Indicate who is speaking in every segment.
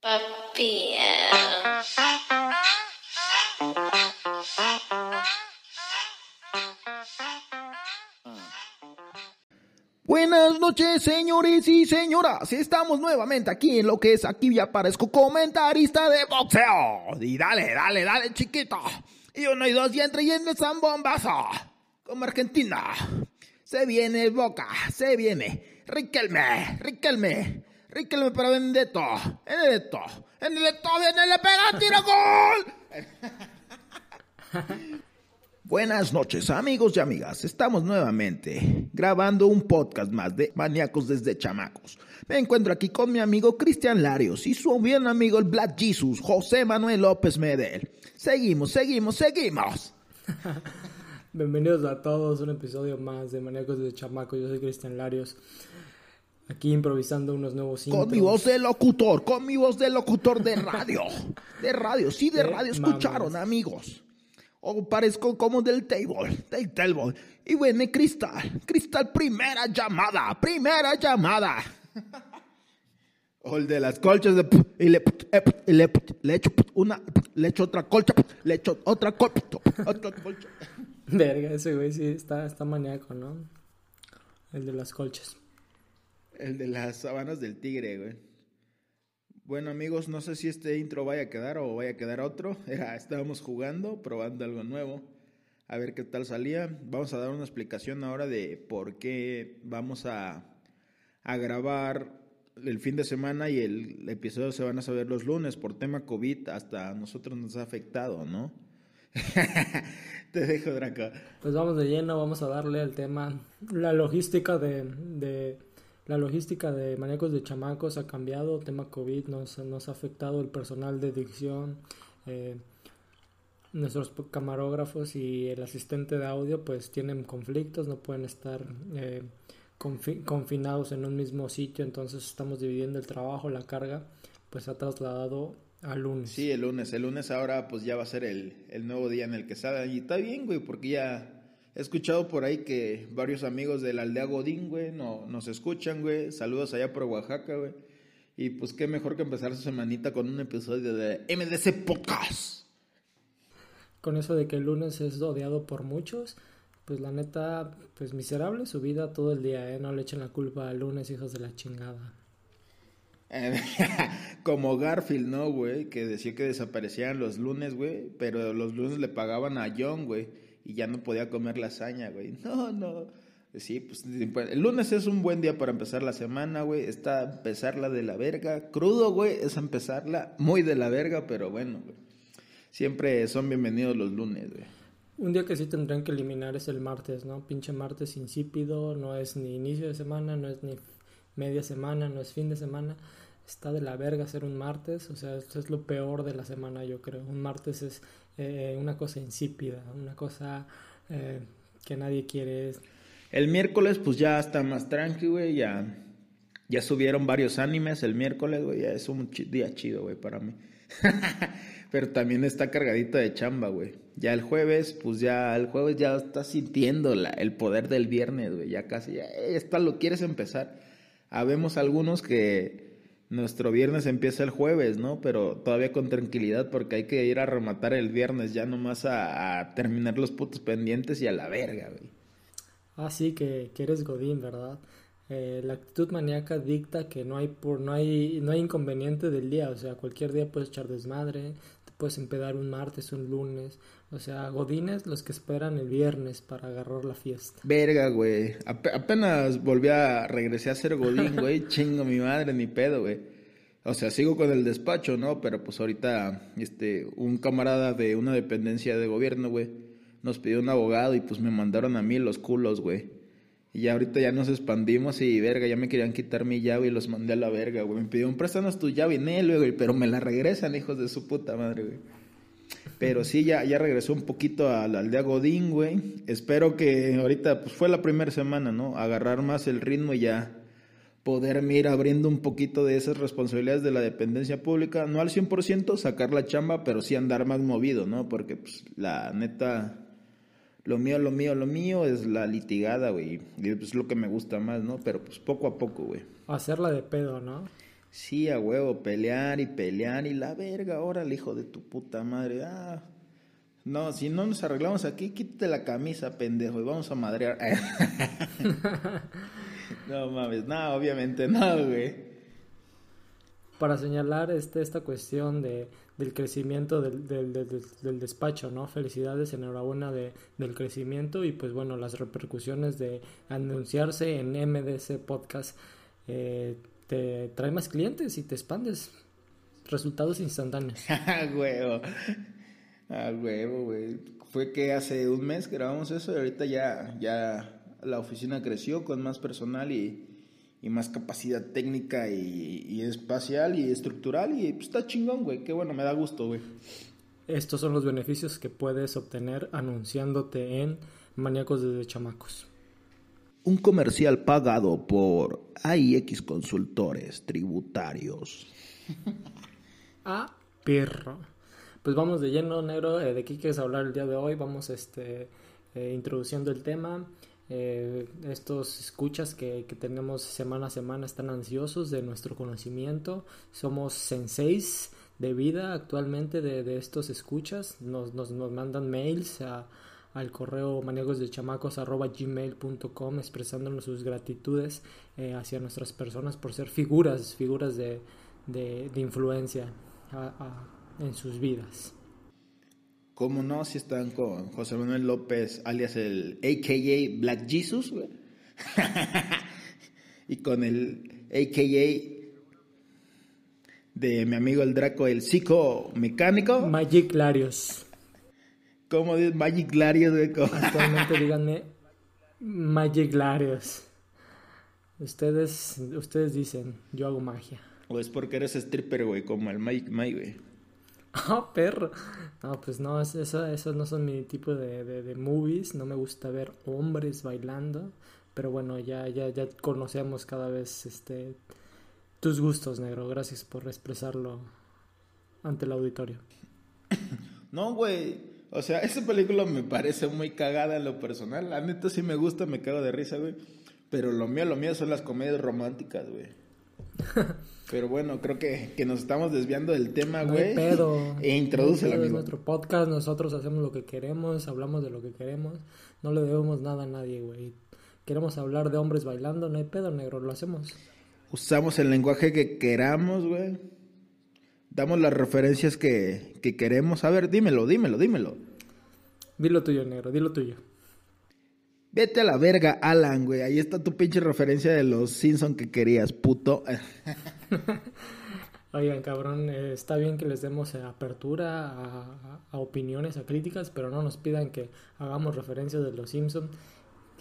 Speaker 1: Papi.
Speaker 2: Buenas noches, señores y señoras. Estamos nuevamente aquí en lo que es aquí ya parezco comentarista de boxeo. Y dale, dale, dale, chiquito. Y uno y dos y entre y en el zambombazo. Como Argentina. Se viene Boca, se viene. Riquelme, Riquelme. Riquelme para Benedetto. Benedetto. Benedetto viene, le pega, tira gol. Buenas noches amigos y amigas, estamos nuevamente grabando un podcast más de Maníacos desde Chamacos. Me encuentro aquí con mi amigo Cristian Larios y su bien amigo el Black Jesus, José Manuel López Medel. Seguimos, seguimos, seguimos.
Speaker 3: Bienvenidos a todos, un episodio más de Maníacos desde Chamacos, yo soy Cristian Larios. Aquí improvisando unos nuevos
Speaker 2: intros. Con mi voz de locutor, con mi voz de locutor de radio. De radio, sí, de radio, escucharon amigos. O parezco como del table, del table. Y viene Cristal, Cristal, primera llamada, primera llamada. O el de las colchas de y le, y le, le echo una, le echo otra colcha, le echo otra colcha, otra colcha.
Speaker 3: Verga, ese güey sí está, está maníaco, ¿no? El de las colchas.
Speaker 2: El de las sabanas del tigre, güey. Bueno amigos, no sé si este intro vaya a quedar o vaya a quedar otro. estábamos jugando, probando algo nuevo. A ver qué tal salía. Vamos a dar una explicación ahora de por qué vamos a, a grabar el fin de semana y el episodio se van a saber los lunes por tema COVID. Hasta a nosotros nos ha afectado, ¿no? Te dejo, Draco.
Speaker 3: Pues vamos de lleno, vamos a darle al tema la logística de la logística de maníacos de chamacos ha cambiado, tema COVID nos, nos ha afectado el personal de dicción, eh, nuestros camarógrafos y el asistente de audio pues tienen conflictos, no pueden estar eh, confinados en un mismo sitio, entonces estamos dividiendo el trabajo, la carga pues ha trasladado al lunes.
Speaker 2: Sí, el lunes, el lunes ahora pues ya va a ser el, el nuevo día en el que salga y está bien güey porque ya He escuchado por ahí que varios amigos de la aldea Godín, güey, no, nos escuchan, güey. Saludos allá por Oaxaca, güey. Y pues qué mejor que empezar su semanita con un episodio de MDC Podcast.
Speaker 3: Con eso de que el lunes es odiado por muchos, pues la neta, pues miserable su vida todo el día, ¿eh? No le echen la culpa al lunes, hijos de la chingada.
Speaker 2: Como Garfield, ¿no, güey? Que decía que desaparecían los lunes, güey. Pero los lunes le pagaban a John, güey y ya no podía comer lasaña, güey. No, no. Sí, pues el lunes es un buen día para empezar la semana, güey. Está empezarla de la verga. Crudo, güey, es empezarla muy de la verga, pero bueno, güey. Siempre son bienvenidos los lunes, güey.
Speaker 3: Un día que sí tendrían que eliminar es el martes, ¿no? Pinche martes insípido, no es ni inicio de semana, no es ni media semana, no es fin de semana. Está de la verga hacer un martes, o sea, es lo peor de la semana, yo creo. Un martes es eh, una cosa insípida, una cosa eh, que nadie quiere.
Speaker 2: El miércoles pues ya está más tranqui, güey, ya, ya subieron varios animes el miércoles, güey, ya es un día chido, güey, para mí. Pero también está cargadito de chamba, güey. Ya el jueves, pues ya el jueves ya estás sintiendo el poder del viernes, güey. Ya casi, ya está, lo quieres empezar. Habemos algunos que nuestro viernes empieza el jueves, ¿no? Pero todavía con tranquilidad porque hay que ir a rematar el viernes ya nomás a, terminar los putos pendientes y a la verga, güey.
Speaker 3: Ah, sí, que, que eres Godín, ¿verdad? Eh, la actitud maníaca dicta que no hay por no hay no hay inconveniente del día, o sea, cualquier día puedes echar desmadre, puedes empedar un martes, un lunes, o sea, godines los que esperan el viernes para agarrar la fiesta.
Speaker 2: Verga, güey. apenas volví a regresé a ser godín, güey. Chingo mi madre, ni pedo, güey. O sea, sigo con el despacho, ¿no? Pero pues ahorita, este, un camarada de una dependencia de gobierno, güey, nos pidió un abogado y pues me mandaron a mí los culos, güey. Y ya ahorita ya nos expandimos y verga, ya me querían quitar mi llave y los mandé a la verga, güey. Me pidieron, préstanos tu llave, Nel, güey, pero me la regresan, hijos de su puta madre, güey. Pero sí, ya, ya regresó un poquito a la aldea Godín, güey. Espero que ahorita, pues fue la primera semana, ¿no? Agarrar más el ritmo y ya poderme ir abriendo un poquito de esas responsabilidades de la dependencia pública. No al 100% sacar la chamba, pero sí andar más movido, ¿no? Porque, pues, la neta, lo mío, lo mío, lo mío es la litigada, güey. Y es lo que me gusta más, ¿no? Pero, pues, poco a poco, güey.
Speaker 3: Hacerla de pedo, ¿no?
Speaker 2: Sí, a huevo, pelear y pelear y la verga, ahora el hijo de tu puta madre. Ah, no, si no nos arreglamos aquí, quítate la camisa, pendejo, y vamos a madrear. no mames, no, obviamente no, güey.
Speaker 3: Para señalar este, esta cuestión de, del crecimiento del, del, del, despacho, ¿no? Felicidades, enhorabuena de, del crecimiento y pues bueno, las repercusiones de anunciarse en MDC Podcast. Eh, te trae más clientes y te expandes. Resultados instantáneos.
Speaker 2: Ah, huevo. Ah, huevo, güey. Fue que hace un mes grabamos eso y ahorita ya, ya la oficina creció con más personal y, y más capacidad técnica y, y, espacial y estructural y pues está chingón, güey. Qué bueno, me da gusto, güey.
Speaker 3: Estos son los beneficios que puedes obtener anunciándote en Maníacos desde Chamacos.
Speaker 2: Un comercial pagado por AIX Consultores Tributarios.
Speaker 3: ah, perro. Pues vamos de lleno, negro. Eh, ¿De qué quieres hablar el día de hoy? Vamos este, eh, introduciendo el tema. Eh, estos escuchas que, que, tenemos semana a semana están ansiosos de nuestro conocimiento. Somos senseis de vida actualmente de, de estos escuchas. Nos, nos, nos mandan mails a al correo gmail.com expresándonos sus gratitudes eh, hacia nuestras personas por ser figuras, figuras de, de, influencia en sus vidas.
Speaker 2: ¿Cómo no? Si están con José Manuel López, alias el AKA Black Jesus, y con el AKA de mi amigo el Draco, el psicomecánico.
Speaker 3: Magic Larios.
Speaker 2: ¿Cómo dices Magic Larios, güey?
Speaker 3: Actualmente díganme Magic Larios. Ustedes, ustedes dicen, yo hago magia.
Speaker 2: O es porque eres stripper, güey, como el Magic Mike, güey.
Speaker 3: Ah, perro. No, pues no, eso, esos no son mi tipo de, de, de, movies. No me gusta ver hombres bailando. Pero bueno, ya, ya, ya conocemos cada vez este tus gustos, negro. Gracias por expresarlo ante el auditorio.
Speaker 2: No, güey. O sea, esa película me parece muy cagada en lo personal. La neta sí me gusta, me cago de risa, güey. Pero lo mío, lo mío son las comedias románticas, güey. Pero bueno, creo que, que, nos estamos desviando del tema, güey.
Speaker 3: No pedo.
Speaker 2: E introduce
Speaker 3: no Es nuestro podcast, nosotros hacemos lo que queremos, hablamos de lo que queremos. No le debemos nada a nadie, güey. Queremos hablar de hombres bailando, no hay pedo, negro, lo hacemos.
Speaker 2: Usamos el lenguaje que queramos, güey damos las referencias que, que queremos. A ver, dímelo, dímelo, dímelo.
Speaker 3: Dilo tuyo, negro, dilo tuyo.
Speaker 2: Vete a la verga, Alan, güey. Ahí está tu pinche referencia de los Simpson que querías, puto.
Speaker 3: Oigan, cabrón, eh, está bien que les demos apertura a, opiniones, a críticas, pero no nos pidan que hagamos referencias de los Simpson.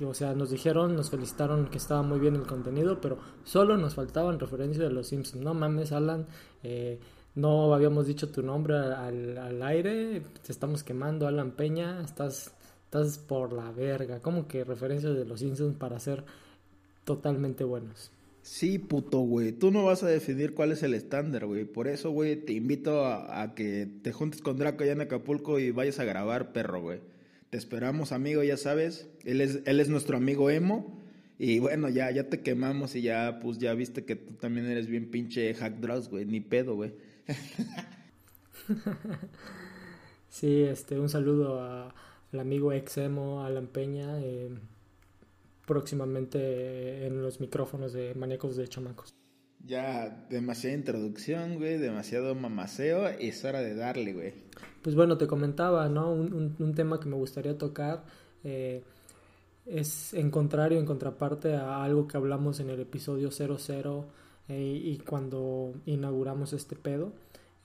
Speaker 3: O sea, nos dijeron, nos felicitaron que estaba muy bien el contenido, pero solo nos faltaban referencias de los Simpson. No mames, Alan. Eh, no habíamos dicho tu nombre al, al, aire, te estamos quemando, Alan Peña, estás, estás por la verga. ¿Cómo que referencias de los Simpsons para ser totalmente buenos?
Speaker 2: Sí, puto, güey. Tú no vas a definir cuál es el estándar, güey. Por eso, güey, te invito a, a, que te juntes con Draco allá en Acapulco y vayas a grabar, perro, güey. Te esperamos, amigo, ya sabes. Él es, él es nuestro amigo emo. Y bueno, ya, ya te quemamos y ya, pues ya viste que tú también eres bien pinche hack drugs, güey. Ni pedo, güey.
Speaker 3: sí, este, un saludo a, al amigo Exemo, Alan Peña, eh, próximamente en los micrófonos de Maníacos de Chamacos.
Speaker 2: Ya, demasiada introducción, güey, demasiado mamaceo, es hora de darle, güey.
Speaker 3: Pues bueno, te comentaba, ¿no? Un, un, un tema que me gustaría tocar eh, es en contrario, en contraparte a algo que hablamos en el episodio 00 eh, y cuando inauguramos este pedo,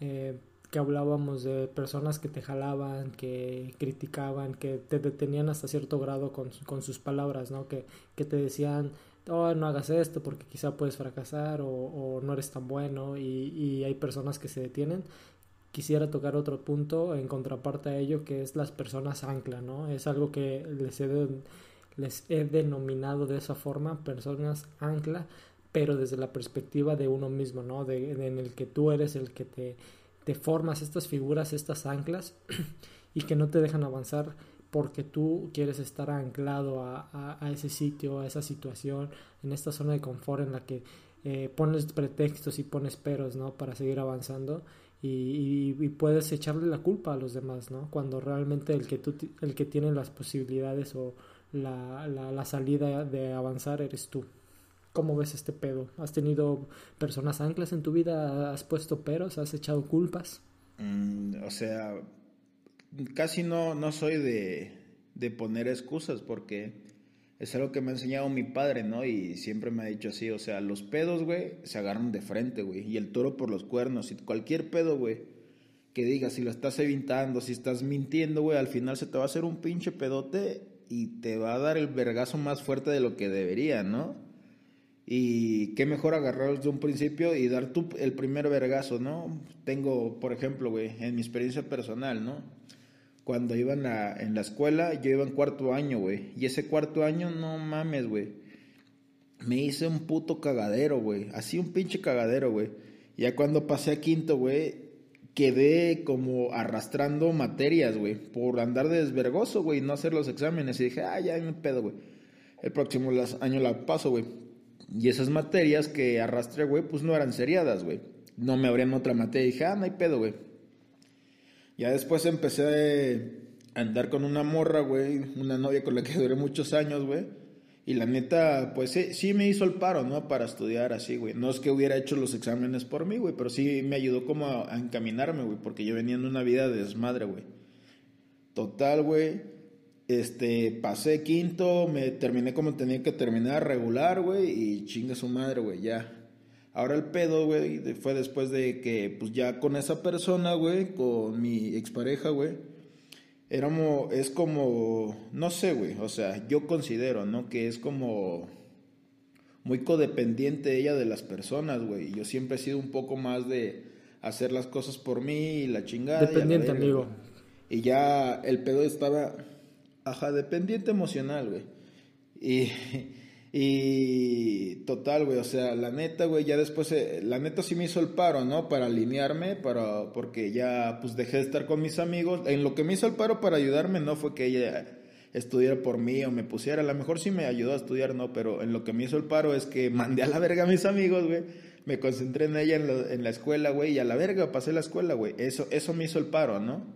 Speaker 3: eh, que hablábamos de personas que te jalaban, que criticaban, que te detenían hasta cierto grado con, con sus palabras, ¿no? Que, que te decían, oh, no hagas esto porque quizá puedes fracasar o, o no eres tan bueno y, y, hay personas que se detienen. Quisiera tocar otro punto en contraparte a ello que es las personas ancla, ¿no? Es algo que les he, les he denominado de esa forma, personas ancla, pero desde la perspectiva de uno mismo, ¿no? De, en el que tú eres el que te te formas estas figuras, estas anclas, y que no te dejan avanzar porque tú quieres estar anclado a, ese sitio, a esa situación, en esta zona de confort en la que eh, pones pretextos y pones peros, ¿no? Para seguir avanzando y, puedes echarle la culpa a los demás, ¿no? Cuando realmente el que, tú, el que tiene las posibilidades o la, la salida de avanzar eres tú. ¿Cómo ves este pedo? ¿Has tenido personas anclas en tu vida? ¿Has puesto peros? ¿Has echado culpas?
Speaker 2: Mm, o sea, casi no, no soy de, de poner excusas porque es algo que me ha enseñado mi padre, ¿no? Y siempre me ha dicho así, o sea, los pedos, güey, se agarran de frente, güey. Y el toro por los cuernos. Y cualquier pedo, güey, que digas, si lo estás evitando, si estás mintiendo, güey, al final se te va a hacer un pinche pedote y te va a dar el vergazo más fuerte de lo que debería, ¿no? Y qué mejor agarrarlos de un principio y dar tú el primer vergazo, ¿no? Tengo, por ejemplo, güey, en mi experiencia personal, ¿no? Cuando iba en la, en la escuela, yo iba en cuarto año, güey. Y ese cuarto año, no mames, güey. Me hice un puto cagadero, güey. Así un pinche cagadero, güey. Ya cuando pasé a quinto, güey, quedé como arrastrando materias, güey. Por andar de desvergoso, güey, no hacer los exámenes. Y dije, ah, ya me pedo, güey. El próximo año la paso, güey. Y esas materias que arrastré, güey, pues no eran seriadas, güey. No me abrían otra materia y dije, ah, no hay pedo, güey. Ya después empecé a andar con una morra, güey, una novia con la que duré muchos años, güey. Y la neta, pues sí, sí, me hizo el paro, ¿no? Para estudiar así, güey. No es que hubiera hecho los exámenes por mí, güey, pero sí me ayudó como a, a encaminarme, güey, porque yo venía en una vida de desmadre, güey. Total, güey. Este, pasé quinto, me terminé como tenía que terminar regular, güey, y chinga su madre, güey, ya. Ahora el pedo, güey, fue después de que, pues ya con esa persona, güey, con mi expareja, güey, éramos, es como, no sé, güey, o sea, yo considero, ¿no? Que es como muy codependiente ella de las personas, güey. Yo siempre he sido un poco más de hacer las cosas por mí y la chingada.
Speaker 3: Dependiente, amigo.
Speaker 2: Y ya el pedo estaba Ajá, dependiente emocional, güey. Y, y total, güey, o sea, la neta, güey, ya después, eh, la neta sí me hizo el paro, ¿no? Para alinearme, para, porque ya, pues dejé de estar con mis amigos. En lo que me hizo el paro para ayudarme no fue que ella estudiara por mí o me pusiera, a lo mejor sí me ayudó a estudiar, no, pero en lo que me hizo el paro es que mandé a la verga a mis amigos, güey. Me concentré en ella en, en la escuela, güey, y a la verga pasé la escuela, güey. Eso, eso me hizo el paro, ¿no?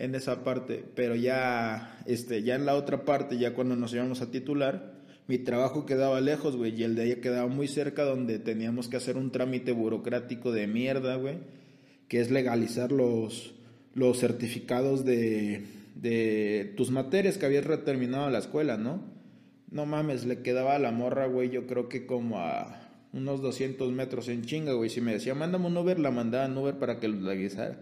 Speaker 2: En esa parte, pero ya, este, ya en la otra parte, ya cuando nos íbamos a titular, mi trabajo quedaba lejos, güey, y el de ella quedaba muy cerca donde teníamos que hacer un trámite burocrático de mierda, güey, que es legalizar los, los certificados de, de tus materias que habías terminado la escuela, ¿no? No mames, le quedaba a la morra, güey, yo creo que como a unos 200 metros en chinga, güey. Si me decía, mándame un Uber, la mandaba en Uber para que lo legalizara.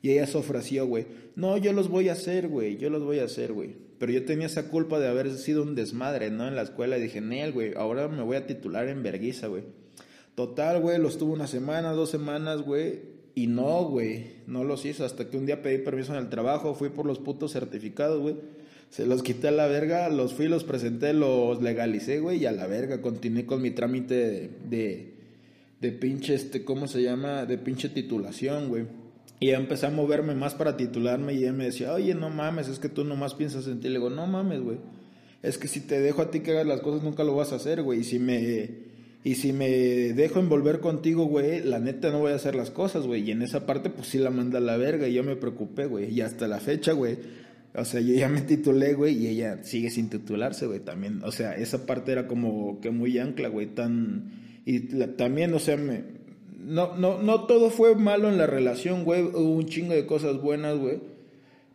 Speaker 2: Y ella se ofreció, güey. No, yo los voy a hacer, güey. Yo los voy a hacer, güey. Pero yo tenía esa culpa de haber sido un desmadre, ¿no? En la escuela. Y dije, Nel, güey, ahora me voy a titular en verguiza, güey. Total, güey, los tuvo una semana, dos semanas, güey. Y no, güey, no los hizo. Hasta que un día pedí permiso en el trabajo, fui por los putos certificados, güey. Se los quité a la verga, los fui, los presenté, los legalicé, güey. Y a la verga, continué con mi trámite de, de, de pinche, este, ¿cómo se llama? De pinche titulación, güey. Y empecé a moverme más para titularme y ella me decía, oye, no mames, es que tú nomás piensas en ti. Le digo, no mames, güey. Es que si te dejo a ti que hagas las cosas, nunca lo vas a hacer, güey. Y si me... Y si me dejo envolver contigo, güey, la neta no voy a hacer las cosas, güey. Y en esa parte, pues sí la manda a la verga y yo me preocupé, güey. Y hasta la fecha, güey. O sea, yo ya me titulé, güey, y ella sigue sin titularse, güey, también. O sea, esa parte era como que muy ancla, güey, tan... Y también, o sea, me, no, no, no todo fue malo en la relación, güey. Hubo un chingo de cosas buenas, güey.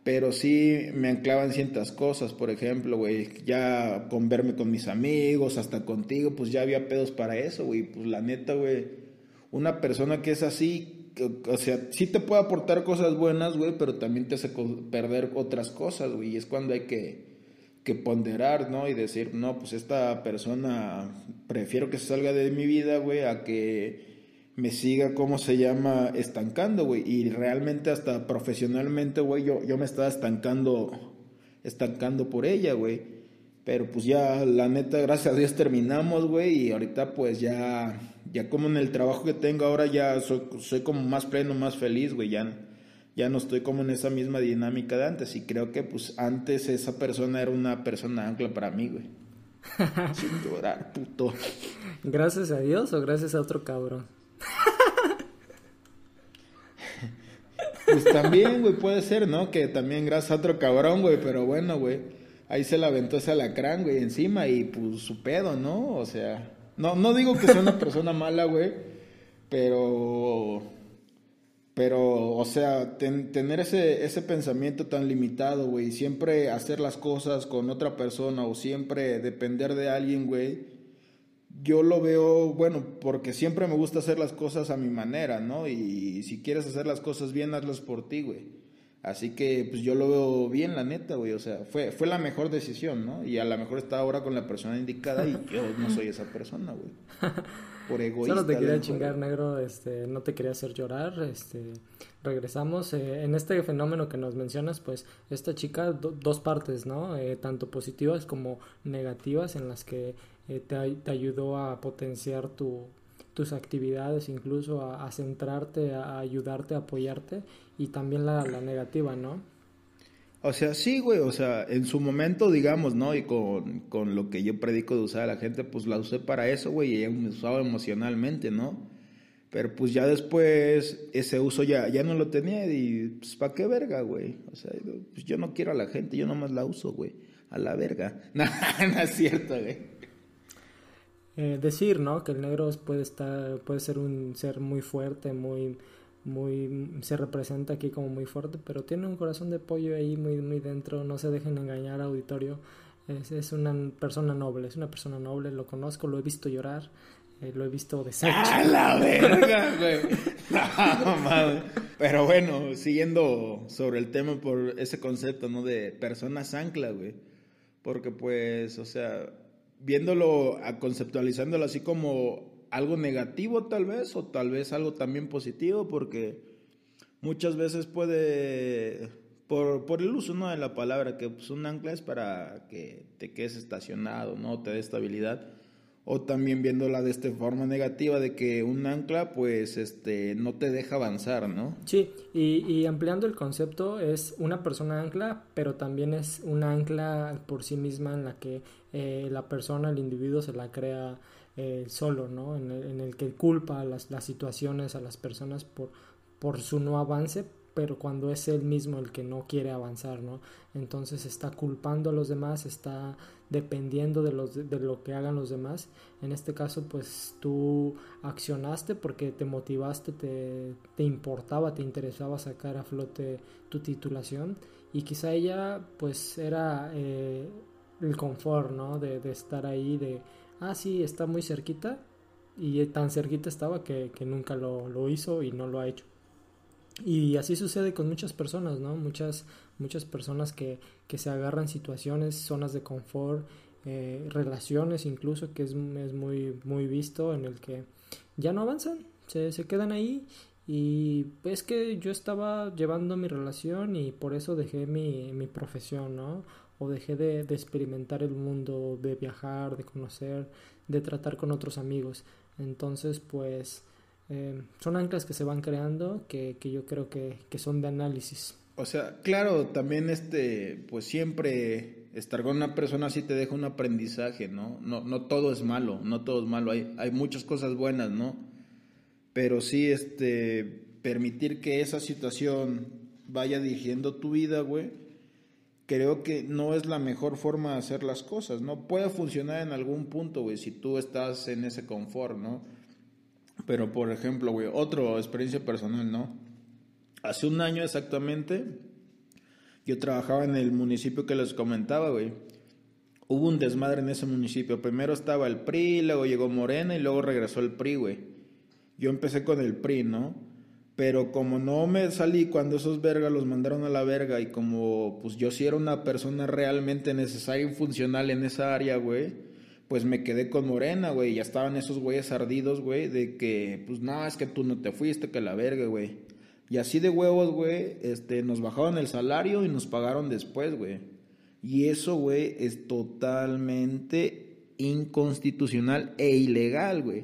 Speaker 2: Pero sí me anclaban ciertas cosas, por ejemplo, güey, ya con verme con mis amigos, hasta contigo, pues ya había pedos para eso, güey. Pues la neta, güey, una persona que es así, o sea, sí te puede aportar cosas buenas, güey, pero también te hace perder otras cosas, güey. Y es cuando hay que, que ponderar, ¿no? Y decir, no, pues esta persona prefiero que se salga de mi vida, güey, a que me siga, ¿cómo se llama? Estancando, güey. Y realmente hasta profesionalmente, güey, yo, yo me estaba estancando, estancando por ella, güey. Pero pues ya, la neta, gracias a Dios terminamos, güey. Y ahorita pues ya, ya como en el trabajo que tengo ahora ya soy, soy como más pleno, más feliz, güey. Ya, ya no estoy como en esa misma dinámica de antes. Y creo que pues antes esa persona era una persona ancla para mí, güey. Sin llorar, puto.
Speaker 3: ¿Gracias a Dios o gracias a otro cabrón?
Speaker 2: Pues también, güey, puede ser, ¿no? Que también gracias a otro cabrón, güey, pero bueno, güey. Ahí se la aventó ese alacrán, güey, encima y pues su pedo, ¿no? O sea, no, no digo que sea una persona mala, güey, pero, pero, o sea, tener ese, ese pensamiento tan limitado, güey, siempre hacer las cosas con otra persona o siempre depender de alguien, güey, yo lo veo, bueno, porque siempre me gusta hacer las cosas a mi manera, ¿no? Y si quieres hacer las cosas bien, hazlas por ti, güey. Así que, pues yo lo veo bien, la neta, güey. O sea, fue, fue la mejor decisión, ¿no? Y a lo mejor está ahora con la persona indicada y yo no soy esa persona, güey.
Speaker 3: Por egoísta. Solo te quería chingar, negro. Este, no te quería hacer llorar. Este, regresamos. Eh, en este fenómeno que nos mencionas, pues, esta chica, dos partes, ¿no? Eh, tanto positivas como negativas en las que eh, te, ayudó a potenciar tu, tus actividades, incluso a, centrarte, a ayudarte, a apoyarte, y también la, la negativa, ¿no?
Speaker 2: O sea, sí, güey, o sea, en su momento, digamos, ¿no? Y con, con, lo que yo predico de usar a la gente, pues la usé para eso, güey, y ella me usaba emocionalmente, ¿no? Pero pues ya después ese uso ya, ya no lo tenía y pues ¿para qué verga, güey? O sea, pues yo no quiero a la gente, yo nomás la uso, güey, a la verga. No, no es cierto, güey.
Speaker 3: Eh, decir, ¿no? Que el negro puede estar, puede ser un ser muy fuerte, muy, muy, se representa aquí como muy fuerte, pero tiene un corazón de pollo ahí muy, muy dentro. No se dejen engañar, auditorio. Es, es una persona noble, es una persona noble. Lo conozco, lo he visto llorar, eh, lo he visto
Speaker 2: deshecho. ¡A la verga, güey! No, Pero bueno, siguiendo sobre el tema por ese concepto, ¿no? De personas ancla, güey. Porque pues, o sea, viéndolo, conceptualizándolo así como algo negativo tal vez, o tal vez algo también positivo, porque muchas veces puede, por, por el uso ¿no? de la palabra, que pues, un ancla es para que te quedes estacionado, ¿no? te dé estabilidad o también viéndola de esta forma negativa de que un ancla pues este no te deja avanzar, ¿no?
Speaker 3: Sí, y, y, ampliando el concepto es una persona ancla, pero también es una ancla por sí misma en la que eh, la persona, el individuo se la crea eh, solo, ¿no? En el, en el, que culpa a las, las situaciones, a las personas por, por su no avance, pero cuando es él mismo el que no quiere avanzar, ¿no? Entonces está culpando a los demás, está dependiendo de, los, de lo que hagan los demás. En este caso, pues tú accionaste porque te motivaste, te, te importaba, te interesaba sacar a flote tu titulación y quizá ella pues era eh, el confort, ¿no? De, estar ahí, de, ah, sí, está muy cerquita y tan cerquita estaba que, que nunca lo, lo hizo y no lo ha hecho. Y así sucede con muchas personas, ¿no? Muchas, muchas personas que, que se agarran situaciones, zonas de confort, eh, relaciones incluso, que es, es, muy, muy visto, en el que ya no avanzan, se, se quedan ahí y es que yo estaba llevando mi relación y por eso dejé mi, mi profesión, ¿no? O dejé de, de, experimentar el mundo, de viajar, de conocer, de tratar con otros amigos. Entonces, pues eh, son anclas que se van creando que, que yo creo que, que, son de análisis.
Speaker 2: O sea, claro, también este, pues siempre estar con una persona así te deja un aprendizaje, ¿no? No, no todo es malo, no todo es malo, hay, hay muchas cosas buenas, ¿no? Pero sí, este, permitir que esa situación vaya dirigiendo tu vida, güey, creo que no es la mejor forma de hacer las cosas, ¿no? Puede funcionar en algún punto, güey, si tú estás en ese confort, ¿no? Pero, por ejemplo, güey, otra experiencia personal, ¿no? Hace un año exactamente, yo trabajaba en el municipio que les comentaba, güey. Hubo un desmadre en ese municipio. Primero estaba el PRI, luego llegó Morena y luego regresó el PRI, güey. Yo empecé con el PRI, ¿no? Pero como no me salí cuando esos vergas los mandaron a la verga y como pues yo sí era una persona realmente necesaria y funcional en esa área, güey, pues me quedé con Morena, güey. Ya estaban esos güeyes ardidos, güey, de que pues no, es que tú no te fuiste, que la verga, güey. Y así de huevos, güey, este, nos bajaron el salario y nos pagaron después, güey. Y eso, güey, es totalmente inconstitucional e ilegal, güey.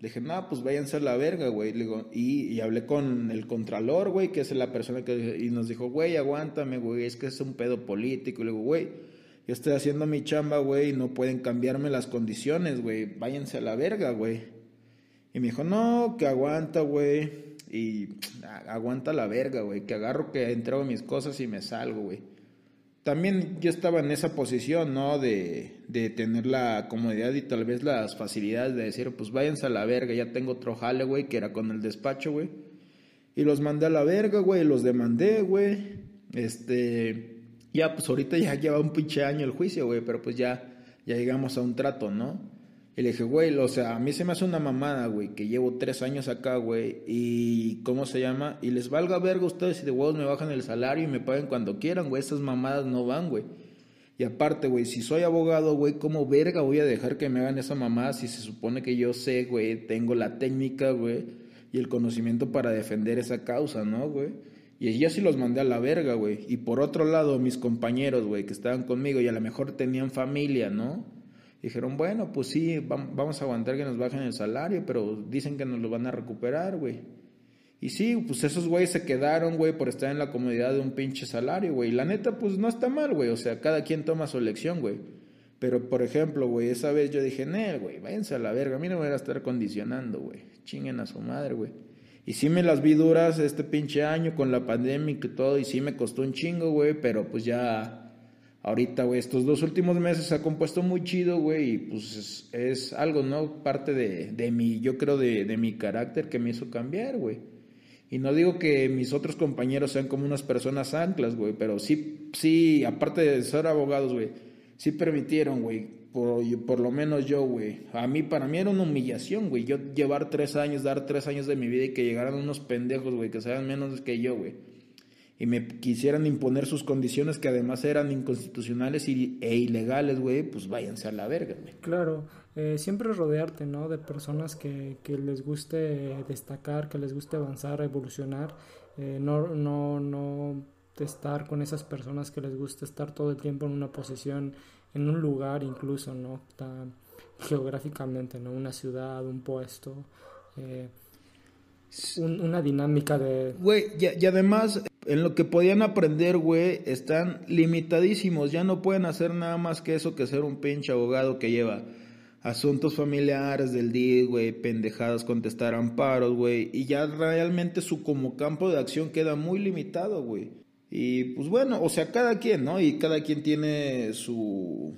Speaker 2: Le dije, no, pues váyanse a la verga, güey. Y, y, hablé con el contralor, güey, que es la persona que... Y nos dijo, güey, aguántame, güey, es que es un pedo político. Y le digo, güey, yo estoy haciendo mi chamba, güey, y no pueden cambiarme las condiciones, güey. Váyanse a la verga, güey. Y me dijo, no, que aguanta, güey. Y aguanta la verga, güey. Que agarro, que entrego mis cosas y me salgo, güey también yo estaba en esa posición, ¿no? De, de, tener la comodidad y tal vez las facilidades de decir, pues váyanse a la verga, ya tengo otro jale, güey, que era con el despacho, güey. Y los mandé a la verga, güey, los demandé, güey. Este, ya, pues ahorita ya lleva un pinche año el juicio, güey, pero pues ya, ya llegamos a un trato, ¿no? Y le dije, güey, o sea, a mí se me hace una mamada, güey, que llevo tres años acá, güey, y ¿cómo se llama? Y les valga verga ustedes si de huevos me bajan el salario y me paguen cuando quieran, güey, esas mamadas no van, güey. Y aparte, güey, si soy abogado, güey, ¿cómo verga voy a dejar que me hagan esa mamada si se supone que yo sé, güey, tengo la técnica, güey, y el conocimiento para defender esa causa, ¿no, güey? Y yo sí los mandé a la verga, güey. Y por otro lado, mis compañeros, güey, que estaban conmigo y a lo mejor tenían familia, ¿no? Dijeron, bueno, pues sí, vamos a aguantar que nos bajen el salario, pero dicen que nos lo van a recuperar, güey. Y sí, pues esos güeyes se quedaron, güey, por estar en la comodidad de un pinche salario, güey. La neta, pues no está mal, güey. O sea, cada quien toma su elección, güey. Pero, por ejemplo, güey, esa vez yo dije, Nel, güey, váyanse a la verga. A mí no me van a estar condicionando, güey. Chinguen a su madre, güey. Y sí me las vi duras este pinche año con la pandemia y todo. Y sí me costó un chingo, güey. Pero pues ya ahorita, güey, estos dos últimos meses se ha compuesto muy chido, güey, y pues es, algo, ¿no? Parte de, de mi, yo creo, de, de mi carácter que me hizo cambiar, güey. Y no digo que mis otros compañeros sean como unas personas anclas, güey, pero sí, sí, aparte de ser abogados, güey, sí permitieron, güey, por, por lo menos yo, güey. A mí, para mí era una humillación, güey, yo llevar tres años, dar tres años de mi vida y que llegaran unos pendejos, güey, que sean menos que yo, güey y me quisieran imponer sus condiciones que además eran inconstitucionales y, e ilegales, güey, pues váyanse a la verga, güey.
Speaker 3: Claro, eh, siempre rodearte, ¿no? De personas que, que, les guste destacar, que les guste avanzar, evolucionar, eh, no, no, no estar con esas personas que les gusta estar todo el tiempo en una posición, en un lugar incluso, ¿no? Tan geográficamente, ¿no? Una ciudad, un puesto. Eh, una dinámica de...
Speaker 2: Güey, y, además en lo que podían aprender, güey, están limitadísimos. Ya no pueden hacer nada más que eso que ser un pinche abogado que lleva asuntos familiares del día, güey, pendejadas, contestar amparos, güey. Y ya realmente su como campo de acción queda muy limitado, güey. Y pues bueno, o sea, cada quien, ¿no? Y cada quien tiene su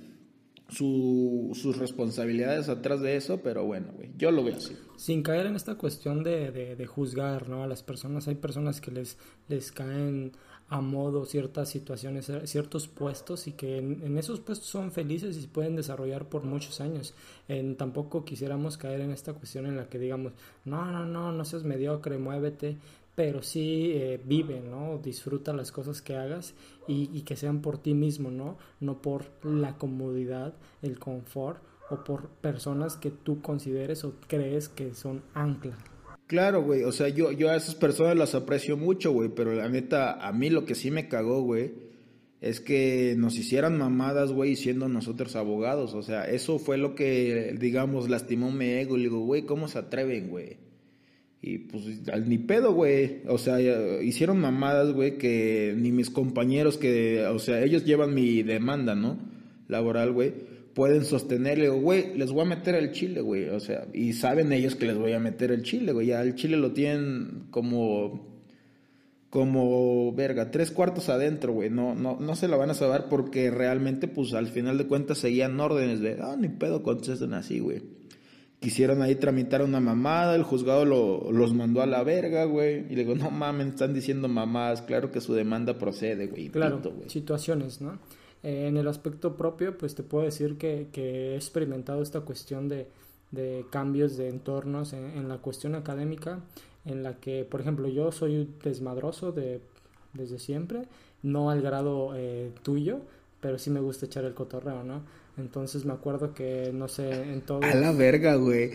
Speaker 2: su, sus responsabilidades atrás de eso, pero bueno, güey, yo lo veo así.
Speaker 3: Sin caer en esta cuestión de, de, juzgar, ¿no? A las personas, hay personas que les, les caen a modo ciertas situaciones, ciertos puestos y que en, esos puestos son felices y pueden desarrollar por muchos años. En, tampoco quisiéramos caer en esta cuestión en la que digamos, no, no, no, no seas mediocre, muévete, pero sí eh, vive, ¿no? Disfruta las cosas que hagas y, y, que sean por ti mismo, ¿no? No por la comodidad, el confort o por personas que tú consideres o crees que son anclas.
Speaker 2: Claro, güey, o sea, yo, yo a esas personas las aprecio mucho, güey, pero la neta, a mí lo que sí me cagó, güey, es que nos hicieran mamadas, güey, siendo nosotros abogados, o sea, eso fue lo que, digamos, lastimó mi ego, y digo, güey, ¿cómo se atreven, güey? Y pues al ni pedo, güey. O sea, hicieron mamadas, güey, que ni mis compañeros que, o sea, ellos llevan mi demanda, ¿no? Laboral, güey. Pueden sostenerle, güey, les voy a meter el chile, güey. O sea, y saben ellos que les voy a meter el chile, güey. Ya el chile lo tienen como, como, verga, tres cuartos adentro, güey. No, no, no se lo van a saber porque realmente, pues al final de cuentas seguían órdenes de, ah, ni pedo contesten así, güey quisieron ahí tramitar una mamada, el juzgado lo, los mandó a la verga, güey. Y le digo, no mames, están diciendo mamás, claro que su demanda procede, güey.
Speaker 3: Claro, situaciones, ¿no? Eh, en el aspecto propio, pues te puedo decir que, que he experimentado esta cuestión de, de cambios de entornos en, la cuestión académica. en la que, por ejemplo, yo soy desmadroso de, desde siempre, no al grado eh, tuyo, pero sí me gusta echar el cotorreo, ¿no? Entonces me acuerdo que, no sé, en todo...
Speaker 2: A la verga, güey.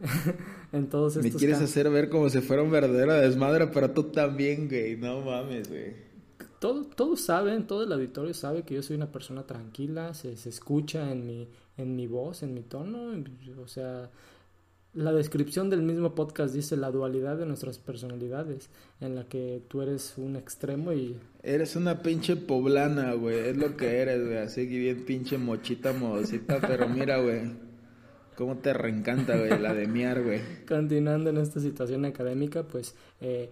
Speaker 3: en todos
Speaker 2: estos... Me quieres hacer ver como si fuera un verdadero desmadre, pero tú también, güey. No mames, güey.
Speaker 3: Todo, todos saben, todo el auditorio sabe que yo soy una persona tranquila, se, se escucha en mi, en mi voz, en mi tono, o sea, la descripción del mismo podcast dice la dualidad de nuestras personalidades, en la que tú eres un extremo y...
Speaker 2: Eres una pinche poblana, güey, es lo que eres, güey, así que bien pinche mochita modosita, pero mira, güey, cómo te reencanta, güey, la de miar, güey.
Speaker 3: Continuando en esta situación académica, pues, eh,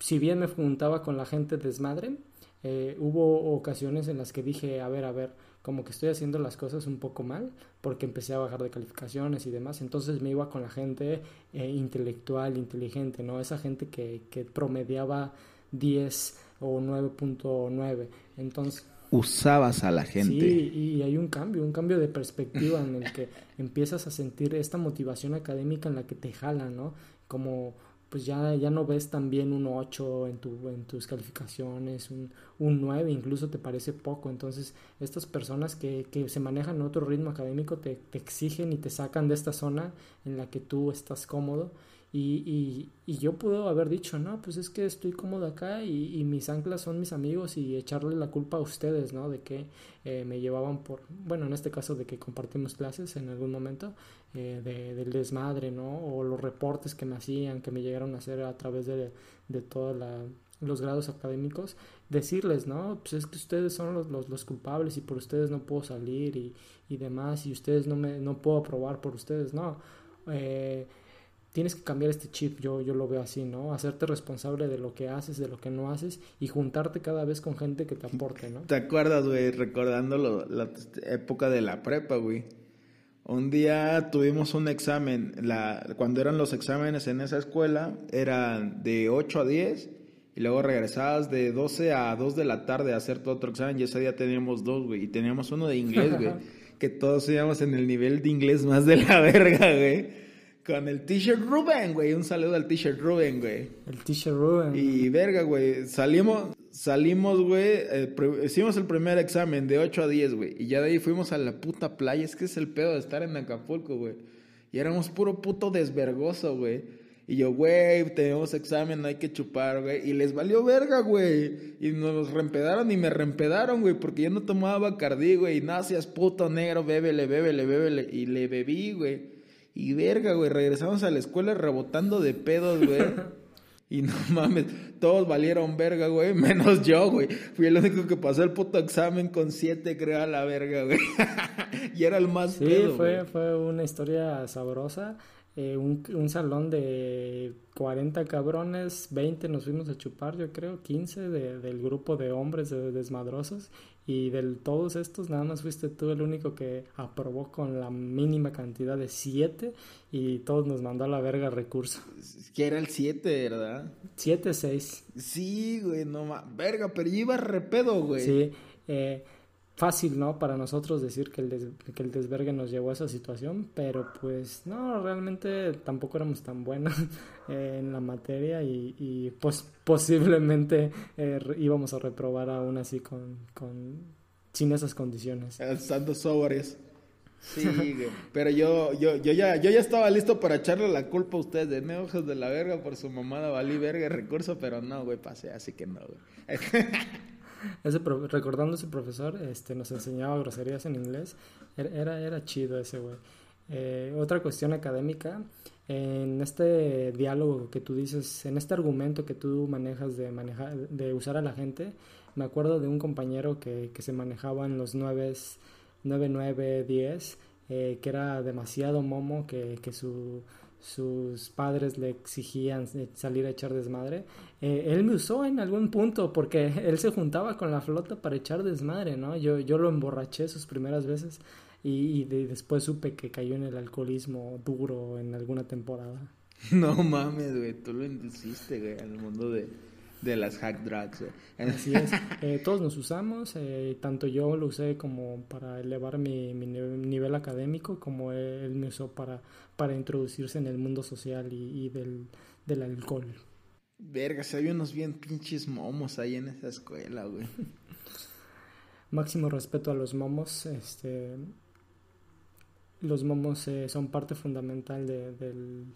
Speaker 3: si bien me juntaba con la gente desmadre, eh, hubo ocasiones en las que dije, a ver, a ver, como que estoy haciendo las cosas un poco mal porque empecé a bajar de calificaciones y demás. Entonces me iba con la gente eh, intelectual, inteligente, ¿no? Esa gente que, que promediaba 10 o 9.9. Entonces...
Speaker 2: Usabas a la gente.
Speaker 3: Sí, y hay un cambio, un cambio de perspectiva en el que empiezas a sentir esta motivación académica en la que te jala, ¿no? Como pues ya, ya no ves también un 8 en, tu, en tus calificaciones, un, un 9 incluso te parece poco. Entonces, estas personas que, que se manejan en otro ritmo académico te, te, exigen y te sacan de esta zona en la que tú estás cómodo y, y, y, yo puedo haber dicho, no, pues es que estoy cómodo acá y, y, mis anclas son mis amigos y echarle la culpa a ustedes, ¿no? De que eh, me llevaban por, bueno, en este caso de que compartimos clases en algún momento, eh, de, del desmadre, ¿no? O los reportes que me hacían, que me llegaron a hacer a través de, de todos los grados académicos, decirles, ¿no? Pues es que ustedes son los, los, culpables y por ustedes no puedo salir y, y demás y ustedes no me, no puedo aprobar por ustedes, no. Eh, tienes que cambiar este chip, yo, yo lo veo así, ¿no? Hacerte responsable de lo que haces, de lo que no haces y juntarte cada vez con gente que te aporte, ¿no?
Speaker 2: ¿Te acuerdas, güey? Recordando la época de la prepa, güey. Un día tuvimos un examen, la, cuando eran los exámenes en esa escuela, eran de 8 a 10 y luego regresabas de 12 a 2 de la tarde a hacer todo otro examen y ese día teníamos dos, güey, y teníamos uno de inglés, güey, que todos íbamos en el nivel de inglés más de la verga, güey. Con el t-shirt Ruben, güey. Un saludo al t-shirt Ruben, güey.
Speaker 3: El t-shirt Ruben.
Speaker 2: Y verga, güey. Salimos, salimos, güey. hicimos el primer examen de 8 a 10, güey. Y ya de ahí fuimos a la puta playa. Es que es el pedo de estar en Acapulco, güey. Y éramos puro puto desvergoso, güey. Y yo, güey, tenemos examen, hay que chupar, güey. Y les valió verga, güey. Y nos reempedaron y me reempedaron, güey. Porque yo no tomaba Bacardí, güey. Y nada, puto negro, bébele, bébele, bébele. Y le bebí, güey. Y verga, güey, regresamos a la escuela rebotando de pedos, güey. Y no mames, todos valieron verga, güey, menos yo, güey. Fui el único que pasó el puto examen con siete, creo, a la verga, güey. y era el más
Speaker 3: Sí, fue, fue una historia sabrosa. Eh, un, un, salón de 40 cabrones, 20 nos fuimos a chupar, yo creo, 15 de, del grupo de hombres de desmadrosos. Y de todos estos, nada más fuiste tú el único que aprobó con la mínima cantidad de 7 y todos nos mandó a la verga recurso.
Speaker 2: Que era el 7, ¿verdad?
Speaker 3: 7, 6.
Speaker 2: Sí, güey, no más. Verga, pero iba repedo, güey.
Speaker 3: Sí, eh, fácil, ¿no? Para nosotros decir que el, que el desvergue nos llevó a esa situación, pero pues no, realmente tampoco éramos tan buenos en la materia y, y pues posiblemente eh, íbamos a reprobar aún así con, con sin esas condiciones.
Speaker 2: Estando sobres. Sí, pero yo, yo, yo ya, yo ya estaba listo para echarle la culpa a ustedes de ojos de la verga por su mamada valí verga recurso, pero no, güey, pasé, así que no, güey.
Speaker 3: ese recordando ese profesor, este, nos enseñaba groserías en inglés. Era, era chido ese güey. Eh, otra cuestión académica, en este diálogo que tú dices, en este argumento que tú manejas de, manejar, de usar a la gente, me acuerdo de un compañero que, que se manejaba en los 9, 9, 9 10, que era demasiado momo, que, que su sus padres le exigían salir a echar desmadre, eh, él me usó en algún punto porque él se juntaba con la flota para echar desmadre, ¿no? Yo, yo lo emborraché sus primeras veces y, después supe que cayó en el alcoholismo duro en alguna temporada.
Speaker 2: No mames, güey, tú lo induciste, güey, al mundo de, De las hack drugs, güey.
Speaker 3: Así es. Eh, todos nos usamos, eh, tanto yo lo usé como para elevar mi, mi nivel académico, como él me usó para, para introducirse en el mundo social y, y del, del alcohol.
Speaker 2: Vergas, había unos bien pinches momos ahí en esa escuela, güey.
Speaker 3: Máximo respeto a los momos, este los momos eh, son parte fundamental de, del,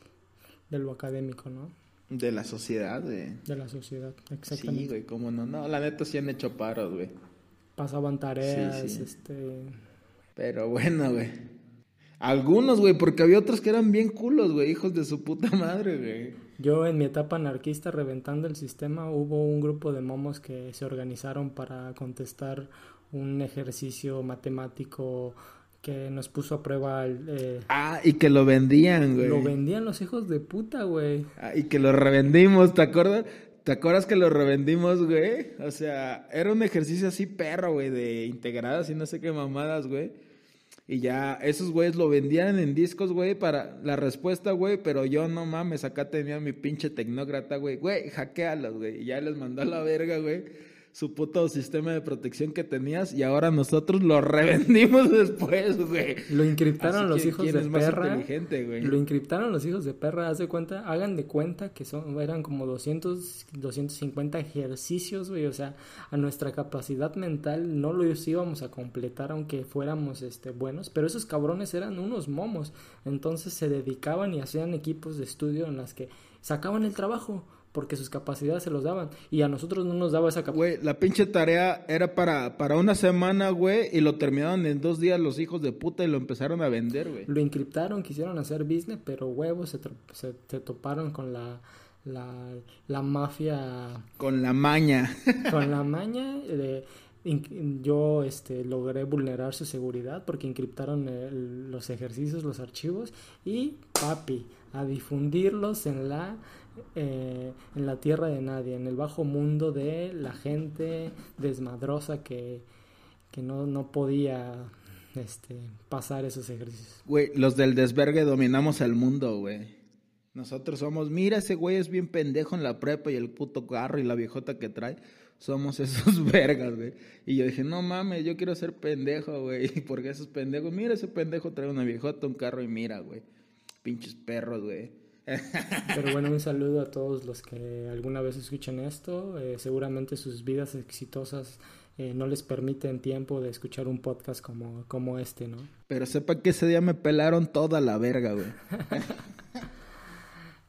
Speaker 3: de lo académico, ¿no?
Speaker 2: De la sociedad, güey.
Speaker 3: De la sociedad, exactamente.
Speaker 2: Sí, güey, cómo no. No, la neta sí han hecho paros, güey.
Speaker 3: Pasaban tareas, este...
Speaker 2: Pero bueno, güey. Algunos, güey, porque había otros que eran bien culos, güey, hijos de su puta madre, güey.
Speaker 3: Yo en mi etapa anarquista reventando el sistema hubo un grupo de momos que se organizaron para contestar un ejercicio matemático que nos puso a prueba el,
Speaker 2: eh, ah y que lo vendían güey.
Speaker 3: lo vendían los hijos de puta güey.
Speaker 2: Ah, y que lo revendimos te acuerdas te acuerdas que lo revendimos güey o sea era un ejercicio así perro güey de integradas y no sé qué mamadas güey. Y ya esos güeyes lo vendían en discos, güey, para la respuesta, güey, pero yo no mames, acá tenía mi pinche tecnócrata, güey, güey, hackealos, güey, y ya les mandó a la verga, güey su puto sistema de protección que tenías y ahora nosotros lo revendimos después, güey.
Speaker 3: Lo encriptaron los hijos de perra. Lo encriptaron los hijos de perra, haz de cuenta, hagan de cuenta que son eran como 200 250 ejercicios, güey, o sea, a nuestra capacidad mental no lo íbamos a completar aunque fuéramos este buenos, pero esos cabrones eran unos momos, entonces se dedicaban y hacían equipos de estudio en las que sacaban el trabajo porque sus capacidades se los daban y a nosotros no nos daba esa capacidad.
Speaker 2: Güey, la pinche tarea era para, para una semana, güey, y lo terminaron en dos días los hijos de puta y lo empezaron a vender, güey.
Speaker 3: Lo encriptaron, quisieron hacer business, pero huevos se, se, toparon con la, la, la mafia.
Speaker 2: Con la maña.
Speaker 3: con la maña yo este, logré vulnerar su seguridad porque encriptaron los ejercicios, los archivos y papi, a difundirlos en la eh, en la tierra de nadie, en el bajo mundo de la gente desmadrosa que, que no, no podía este, pasar esos ejercicios.
Speaker 2: Güey, los del desvergue dominamos el mundo, güey. Nosotros somos, mira, ese güey es bien pendejo en la prepa y el puto carro y la viejota que trae. Somos esos vergas, güey. Y yo dije, no mames, yo quiero ser pendejo, güey. Porque esos pendejos, mira, ese pendejo trae una viejota, un carro y mira, güey. Pinches perros, güey.
Speaker 3: Pero bueno, un saludo a todos los que alguna vez escuchan esto. Eh, seguramente sus vidas exitosas eh, no les permiten tiempo de escuchar un podcast como, como este, ¿no?
Speaker 2: Pero sepa que ese día me pelaron toda la verga, güey.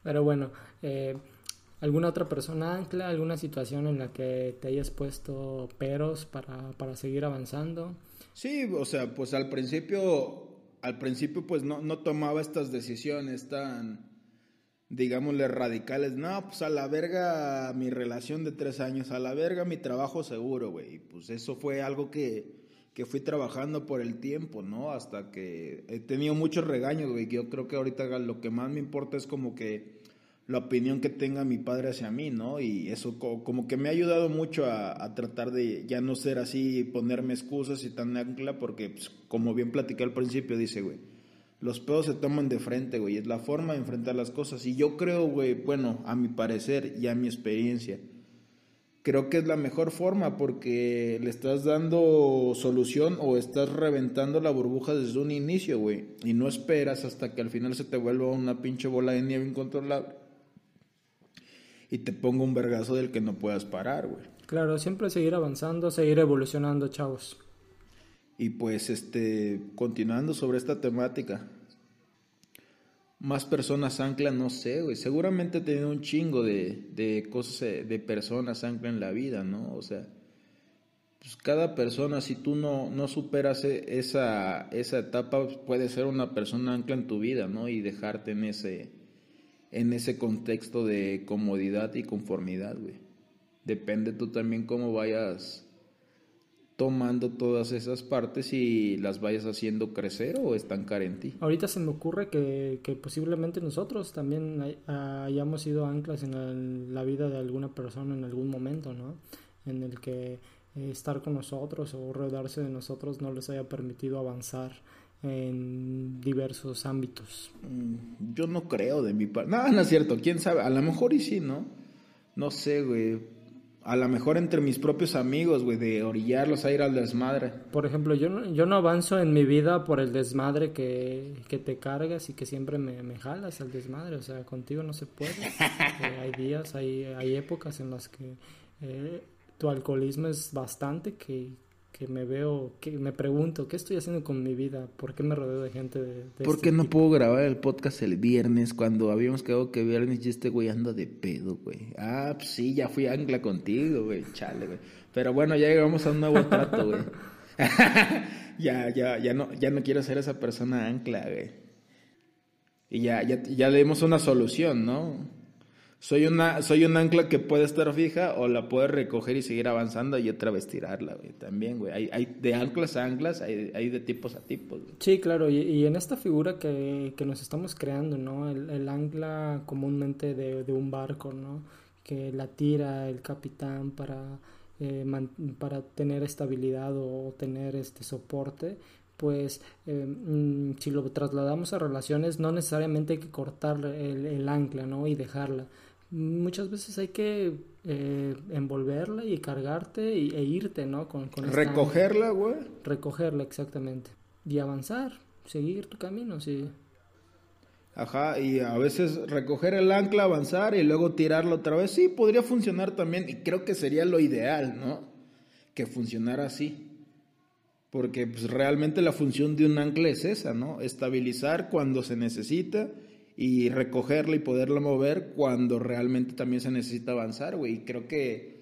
Speaker 3: Pero bueno, eh, ¿alguna otra persona ancla, alguna situación en la que te hayas puesto peros para, para seguir avanzando?
Speaker 2: Sí, o sea, pues al principio, al principio pues no, no tomaba estas decisiones tan digámosle, radicales. No, pues a la verga mi relación de tres años, a la verga mi trabajo seguro, güey. Pues eso fue algo que, que fui trabajando por el tiempo, ¿no? Hasta que he tenido muchos regaños, güey. Yo creo que ahorita lo que más me importa es como que la opinión que tenga mi padre hacia mí, ¿no? Y eso como que me ha ayudado mucho a, a tratar de ya no ser así, ponerme excusas y tan ancla, porque pues, como bien platicé al principio, dice, güey los pedos se toman de frente, güey. Es la forma de enfrentar las cosas. Y yo creo, güey, bueno, a mi parecer y a mi experiencia, creo que es la mejor forma porque le estás dando solución o estás reventando la burbuja desde un inicio, güey. Y no esperas hasta que al final se te vuelva una pinche bola de nieve incontrolable. Y te ponga un vergazo del que no puedas parar, güey.
Speaker 3: Claro, siempre seguir avanzando, seguir evolucionando, chavos.
Speaker 2: Y pues, este, continuando sobre esta temática, más personas anclan, no sé, güey. Seguramente he tenido un chingo de, de cosas, eh, de personas anclan la vida, ¿no? O sea, pues cada persona, si tú no, no superas e, esa, esa etapa, puede ser una persona ancla en tu vida, ¿no? Y dejarte en ese, en ese contexto de comodidad y conformidad, güey. Depende tú también cómo vayas tomando todas esas partes y las vayas haciendo crecer o estancar en ti.
Speaker 3: Ahorita se me ocurre que, que posiblemente nosotros también hayamos sido anclas en la, vida de alguna persona en algún momento, ¿no? En el que eh, estar con nosotros o rodearse de nosotros no les haya permitido avanzar en diversos ámbitos.
Speaker 2: Mm, yo no creo de mi parte. No, no es cierto, quién sabe, a lo mejor y sí, ¿no? No sé, güey a lo mejor entre mis propios amigos, güey, de orillarlos a ir al desmadre.
Speaker 3: Por ejemplo, yo no, yo no avanzo en mi vida por el desmadre que, que te cargas y que siempre me, me jalas al desmadre. O sea, contigo no se puede. Eh, hay días, hay, hay épocas en las que eh, tu alcoholismo es bastante que, que me veo, que me pregunto, ¿qué estoy haciendo con mi vida? ¿Por qué me rodeo de gente de... de
Speaker 2: ¿Por
Speaker 3: este
Speaker 2: qué no
Speaker 3: tipo?
Speaker 2: puedo grabar el podcast el viernes cuando habíamos quedado que viernes y este güey anda de pedo, güey? Ah, pues sí, ya fui ancla contigo, güey, chale, güey. Pero bueno, ya llegamos a un nuevo trato, güey. ya, ya, ya no, ya no quiero ser esa persona ancla, güey. Y ya, ya, ya le dimos una solución, ¿no? Soy una, soy un ancla que puede estar fija o la puedes recoger y seguir avanzando y otra vez tirarla, güey. También, güey. Hay, hay de anclas a anclas, hay, hay de tipos a tipos.
Speaker 3: Sí, claro, y, en esta figura que, que nos estamos creando, ¿no? El, ancla comúnmente de, de un barco, ¿no? Que la tira el capitán para, eh, para tener estabilidad o tener este soporte, pues eh, mm, si lo trasladamos a relaciones, no necesariamente hay que cortar el ancla, ¿no? Y dejarla. Muchas veces hay que eh, envolverla y cargarte y, e irte, ¿no? Con, con.
Speaker 2: Recogerla, güey.
Speaker 3: Recogerla, exactamente. Y avanzar, seguir tu camino, sí.
Speaker 2: Ajá, y a veces recoger el ancla, avanzar y luego tirarlo otra vez. Sí, podría funcionar también y creo que sería lo ideal, ¿no? Que funcionara así. Porque pues, realmente la función de un ancla es esa, ¿no? Estabilizar cuando se necesita y recogerla y poderla mover cuando realmente también se necesita avanzar, güey. Y creo que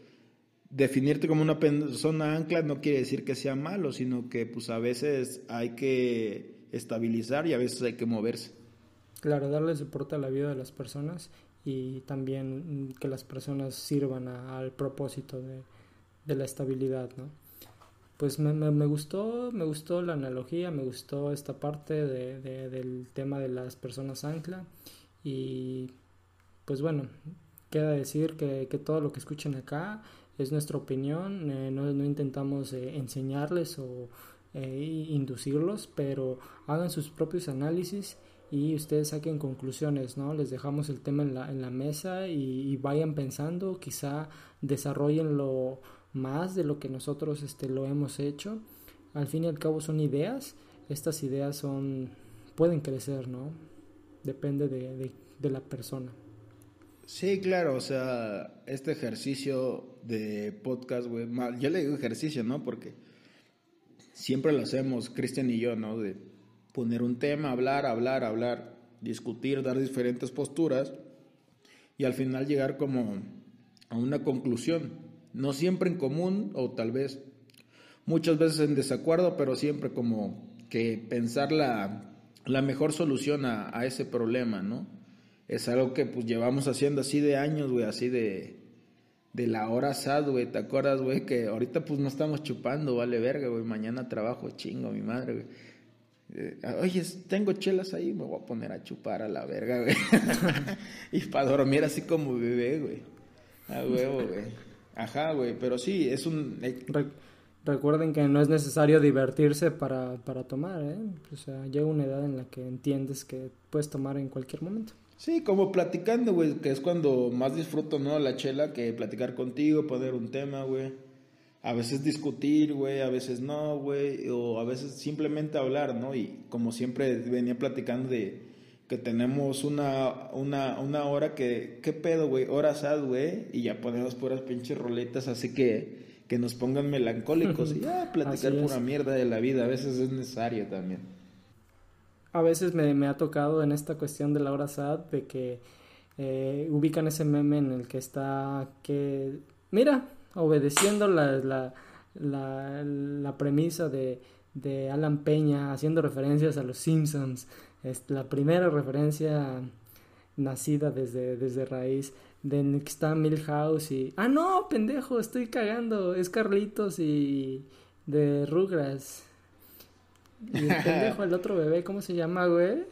Speaker 2: definirte como una persona ancla no quiere decir que sea malo, sino que pues a veces hay que estabilizar y a veces hay que moverse.
Speaker 3: Claro, darle soporte a la vida de las personas y también que las personas sirvan a- al propósito de, de la estabilidad, ¿no? Pues me, me, gustó, me gustó la analogía, me gustó esta parte de, de- del tema de las personas ancla y pues bueno, queda decir que, que todo lo que escuchen acá es nuestra opinión, eh, no, no intentamos eh, enseñarles o eh, inducirlos, pero hagan sus propios análisis y ustedes saquen conclusiones, ¿no? Les dejamos el tema en la, en la mesa y, y vayan pensando, quizá desarrollenlo más de lo que nosotros este, lo hemos hecho. Al fin y al cabo son ideas, estas ideas son pueden crecer, ¿no? Depende de, de, la persona.
Speaker 2: Sí, claro, o sea, este ejercicio de podcast, güey, yo le digo ejercicio, ¿no? Porque siempre lo hacemos, Cristian y yo, ¿no? De poner un tema, hablar, hablar, hablar, discutir, dar diferentes posturas y al final llegar como a una conclusión, no siempre en común o tal vez muchas veces en desacuerdo, pero siempre como que pensar la, la mejor solución a, ese problema, ¿no? Es algo que pues llevamos haciendo así de años, güey, así de, de la hora sad, güey, ¿te acuerdas, güey? Que ahorita pues no estamos chupando, vale verga, güey, mañana trabajo, chingo, mi madre, güey. Eh, Oye, tengo chelas ahí, me voy a poner a chupar a la verga, güey. y para dormir así como bebé, güey. A huevo, güey. Ajá, güey, pero sí, es un... eh,
Speaker 3: Re- recuerden que no es necesario divertirse para, para tomar, ¿eh? O sea, llega una edad en la que entiendes que puedes tomar en cualquier momento.
Speaker 2: Sí, como platicando, güey, que es cuando más disfruto, ¿no? La chela que platicar contigo, poner un tema, güey. A veces discutir, güey, a veces no, güey, o a veces simplemente hablar, ¿no? Y como siempre venía platicando de que tenemos una, una, una hora que, ¿qué pedo, güey? Hora sad, güey, y ya ponemos puras pinches roletas, así que, que nos pongan melancólicos y ya platicar pura mierda de la vida, a veces es necesario también.
Speaker 3: A veces me, me ha tocado en esta cuestión de la hora sad de que eh, ubican ese meme en el que está que, mira, obedeciendo la, la, la, la premisa de, de Alan Peña, haciendo referencias a los Simpsons, es la primera referencia nacida desde, desde raíz de está Milhouse y... Ah, no, pendejo, estoy cagando, es Carlitos y de Rugrats. Y el pendejo, el otro bebé, ¿cómo se llama, güey?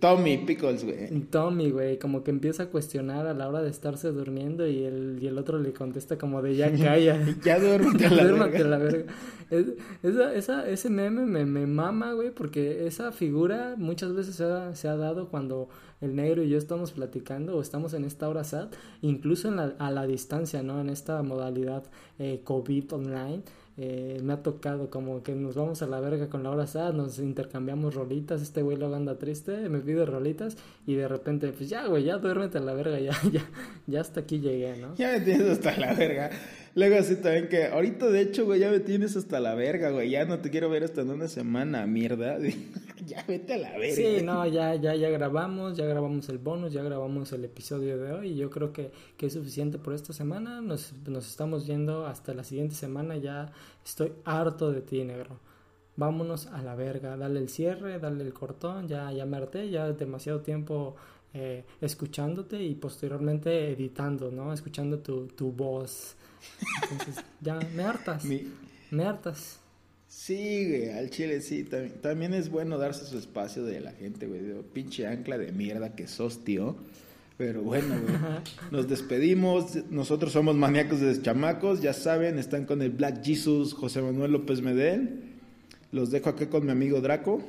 Speaker 2: Tommy Pickles, güey.
Speaker 3: Tommy, güey, como que empieza a cuestionar a la hora de estarse durmiendo y el, y el otro le contesta como de ya calla.
Speaker 2: Ya duérmete la
Speaker 3: Duérmate
Speaker 2: verga.
Speaker 3: a la verga. Es- esa, esa, ese meme me, me mama, güey, porque esa figura muchas veces se ha, se ha dado cuando el negro y yo estamos platicando o estamos en esta hora SAT, incluso en la, a la distancia, ¿no? En esta modalidad eh, COVID online. Eh, me ha tocado como que nos vamos a la verga con la hora SAT, nos intercambiamos rolitas, este güey luego anda triste, me pide rolitas y de repente, pues ya, güey, ya duérmete a la verga, ya, ya, ya hasta aquí llegué, ¿no?
Speaker 2: Ya me tienes hasta la verga. Luego así también que, ahorita de hecho, güey, ya me tienes hasta la verga, güey, ya no te quiero ver hasta en una semana, mierda. ya vete a la verga.
Speaker 3: Sí, no, ya, ya, ya grabamos, ya grabamos el bonus, ya grabamos el episodio de hoy y yo creo que, que es suficiente por esta semana. Nos, nos estamos yendo hasta la siguiente semana, ya estoy harto de ti, negro vámonos a la verga, dale el cierre, dale el cortón, ya, ya me harté, ya demasiado tiempo eh, escuchándote y posteriormente editando, ¿no? Escuchando tu, tu voz. Entonces, ya me hartas. Me hartas.
Speaker 2: Sí, güey, al chile sí. También, también, es bueno darse su espacio de la gente, güey. Pinche ancla de mierda que sos, tío. Pero bueno, güey. Nos despedimos. Nosotros somos maníacos de chamacos. Ya saben, están con el Black Jesus José Manuel López Medel. Los dejo aquí con mi amigo Draco.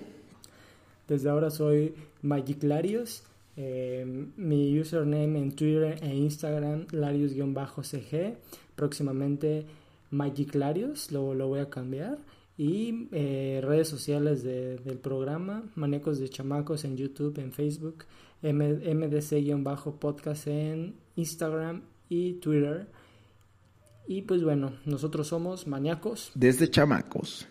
Speaker 3: Desde ahora soy Magiclarios. Eh, mi username en Twitter e Instagram, Larios-CG. Próximamente Magiclarios, lo, lo voy a cambiar. Y eh, redes sociales del programa, Manecos de Chamacos en YouTube, en Facebook, MDC-podcast en Instagram y Twitter. Y pues bueno, nosotros somos maníacos.
Speaker 2: Desde chamacos.